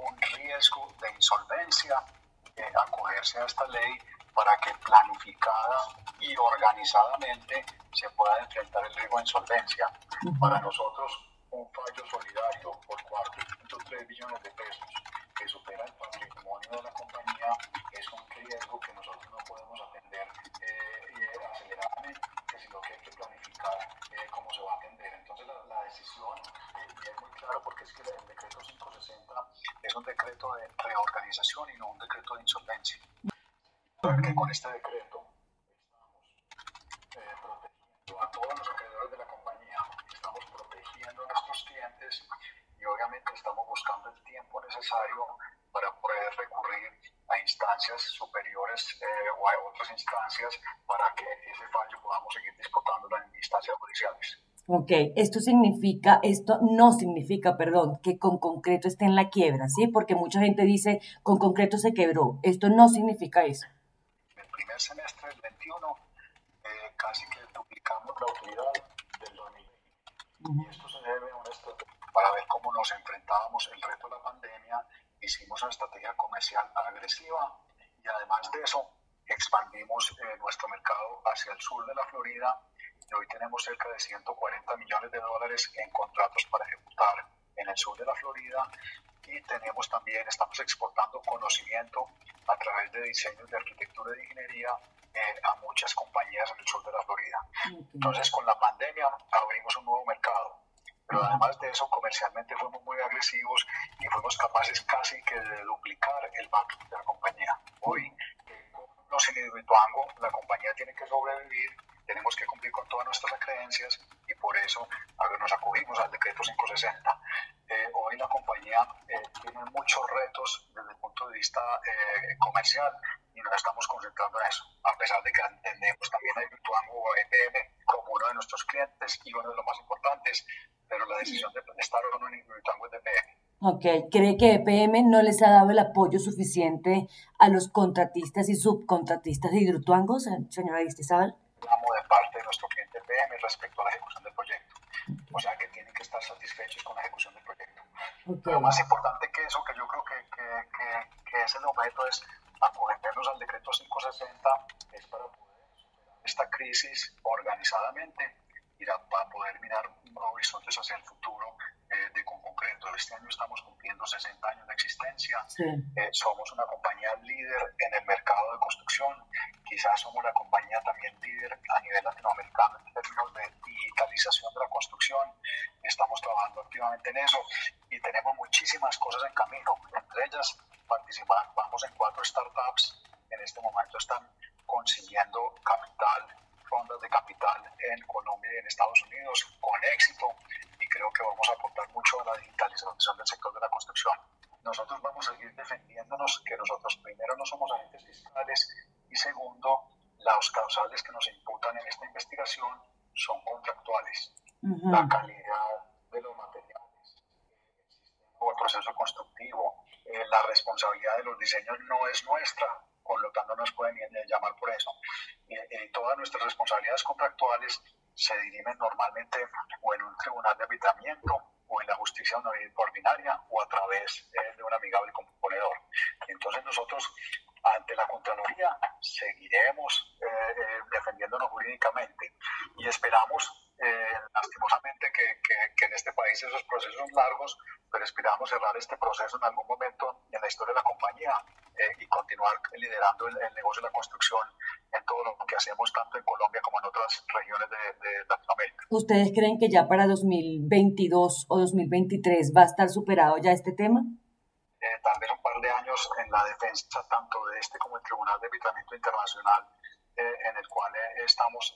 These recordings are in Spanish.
un riesgo de insolvencia eh, acogerse a esta ley para que planificada y organizadamente se pueda enfrentar el riesgo de insolvencia. Para nosotros, un fallo solidario por 4.3 billones de pesos que supera el patrimonio de la compañía es un riesgo que nosotros no podemos atender eh, aceleradamente, sino que hay que planificar eh, cómo se va a atender. Entonces la, la decisión, eh, es muy claro porque es que el 560 es un decreto de reorganización y no un decreto de insolvencia. Que con este decreto estamos protegiendo a todos los acreedores de la compañía, estamos protegiendo a nuestros clientes y obviamente estamos buscando el tiempo necesario para poder recurrir a instancias superiores eh, o a otras instancias para que ese fallo podamos seguir disputándolo en instancias judiciales. Ok, esto significa, esto no significa, perdón, que con concreto esté en la quiebra, ¿sí? Porque mucha gente dice, con concreto se quebró. Esto no significa eso. El primer semestre del 21 eh, casi que duplicamos la utilidad del 2020. Y esto se debe a una estrategia para ver cómo nos enfrentábamos el reto de la pandemia hicimos una estrategia comercial agresiva y además de eso expandimos eh, nuestro mercado hacia el sur de la Florida y hoy tenemos cerca de 140 millones de dólares en contratos para ejecutar en el sur de la Florida y tenemos también, estamos exportando conocimiento a través de diseños de arquitectura y ingeniería eh, a muchas compañías en el sur de la Florida. Entonces, con la pandemia abrimos un nuevo mercado pero además de eso, comercialmente fuimos muy agresivos y fuimos capaces casi que de duplicar el backlog de la compañía. Hoy, no sin Hidroituango, la compañía tiene que sobrevivir, tenemos que cumplir con todas nuestras creencias y por eso nos acogimos al decreto 560. Eh, hoy la compañía eh, tiene muchos retos desde el punto de vista eh, comercial y nos estamos concentrando en eso, a pesar de que entendemos también a Hidroituango o a EPM como uno de nuestros clientes y uno de los más importantes, pero la decisión de estar o no en Hidroituango es de EPM. Ok, ¿cree que EPM no les ha dado el apoyo suficiente a los contratistas y subcontratistas de Hidroituango, señora Aristizábal? Hablamos de parte de nuestro cliente EPM respecto a la ejecución del proyecto. O sea que tienen que estar satisfechos con la ejecución del proyecto. Lo más importante que eso, que yo creo que, que, que, que es el objeto, es acogernos al decreto 560, es para poder superar esta crisis organizadamente y para poder mirar horizontes hacia el futuro eh, de con concreto. Este año estamos cumpliendo 60 años de existencia. Eh, somos una compañía líder en el mercado de construcción. Quizás somos la compañía también líder a nivel latinoamericano en términos de digitalización de la construcción. Estamos trabajando activamente en eso y tenemos muchísimas cosas en camino. Entre ellas, participamos en cuatro startups. En este momento están consiguiendo capital rondas de capital en Colombia y en Estados Unidos con éxito y creo que vamos a aportar mucho a la digitalización del sector de la construcción. Nosotros vamos a seguir defendiéndonos que nosotros primero no somos agentes fiscales y segundo, los causales que nos imputan en esta investigación son contractuales. La calidad de los materiales, el sistema o el proceso constructivo, eh, la responsabilidad de los diseños no es nuestra, por lo tanto nos pueden llamar por eso. Y, todas nuestras responsabilidades contractuales se dirimen normalmente o en un tribunal de arbitramiento o en la justicia ordinaria o a través eh, de un amigable componedor. Entonces nosotros ante la Contraloría seguiremos eh, eh, defendiéndonos jurídicamente y esperamos lastimosamente que, que, en este país esos procesos son largos, pero esperamos cerrar este proceso en algún momento en la historia de la compañía y continuar liderando el, negocio de la construcción en todo lo que hacemos tanto en Colombia como en otras regiones de, Latinoamérica. ¿Ustedes creen que ya para 2022 o 2023 va a estar superado ya este tema? Eh, tal vez un par de años en la defensa tanto de este como el Tribunal de Arbitramiento Internacional eh, en el cual eh, estamos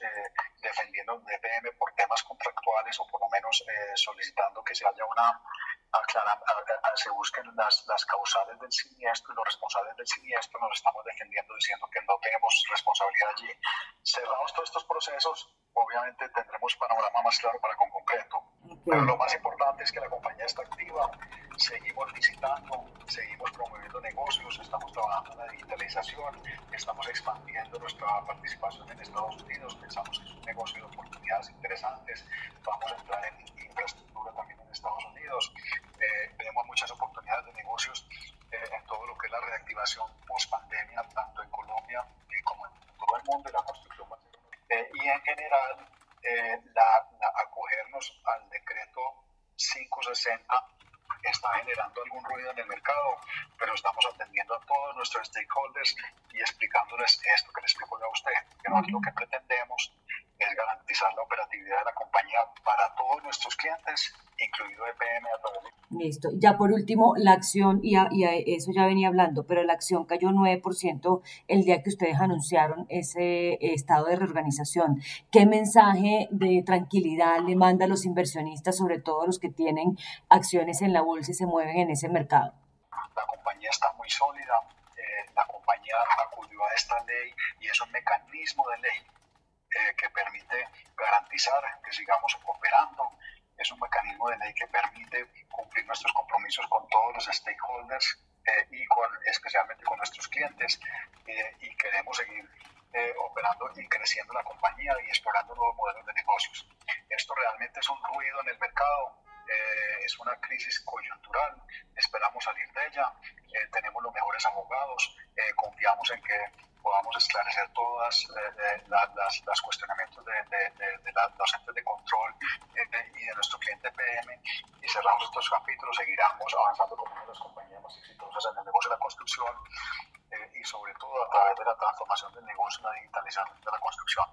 defendiendo el DPM por temas contractuales o por lo menos solicitando que se haya una se busquen las, las, causales del siniestro y los responsables del siniestro nos estamos defendiendo diciendo que no tenemos responsabilidad allí. Cerramos todos estos procesos, obviamente tendremos panorama más claro para con concreto, pero lo más importante es que la compañía está activa, seguimos visitando, seguimos promoviendo negocios, estamos trabajando en la digitalización, estamos expandiendo nuestra participación en Estados Unidos, pensamos que es un negocio de oportunidades interesantes, vamos a entrar en infraestructura también en Estados Unidos, eh, tenemos muchas oportunidades de negocios eh, en todo lo que es la reactivación post pandemia, tanto en Colombia eh, como en todo el mundo, y la construcción eh, y en general, eh, la, la, acogernos al decreto 560 está generando algún ruido en el mercado, pero estamos atendiendo a todos nuestros stakeholders y explicándoles esto que les explico yo a usted, que no es lo que pretendemos, es garantizar la operatividad de la compañía para todos nuestros clientes, incluido EPM a través de... Listo. Ya por último, la acción, y, y eso ya venía hablando, pero la acción cayó 9% el día que ustedes anunciaron ese estado de reorganización. ¿Qué mensaje de tranquilidad le manda a los inversionistas, sobre todo los que tienen acciones en la bolsa y se mueven en ese mercado? La compañía está muy sólida, eh, la compañía acudió a esta ley y es un mecanismo de ley eh, que permite garantizar que sigamos operando. Es un mecanismo de ley que permite cumplir nuestros compromisos con todos los stakeholders eh, y con, especialmente con nuestros clientes. Eh, y queremos seguir operando y creciendo la compañía y explorando nuevos modelos de negocios. Esto realmente es un ruido en el mercado, es una crisis coyuntural, esperamos salir de ella, tenemos los mejores abogados, confiamos en que podamos esclarecer todas eh, las, las, cuestionamientos de, de, los entes de control eh, y de nuestro cliente PM y cerramos estos capítulos, seguiremos avanzando como una de las compañías más exitosas en el negocio de la construcción eh, y sobre todo a través de la transformación del negocio la digitalización de la construcción.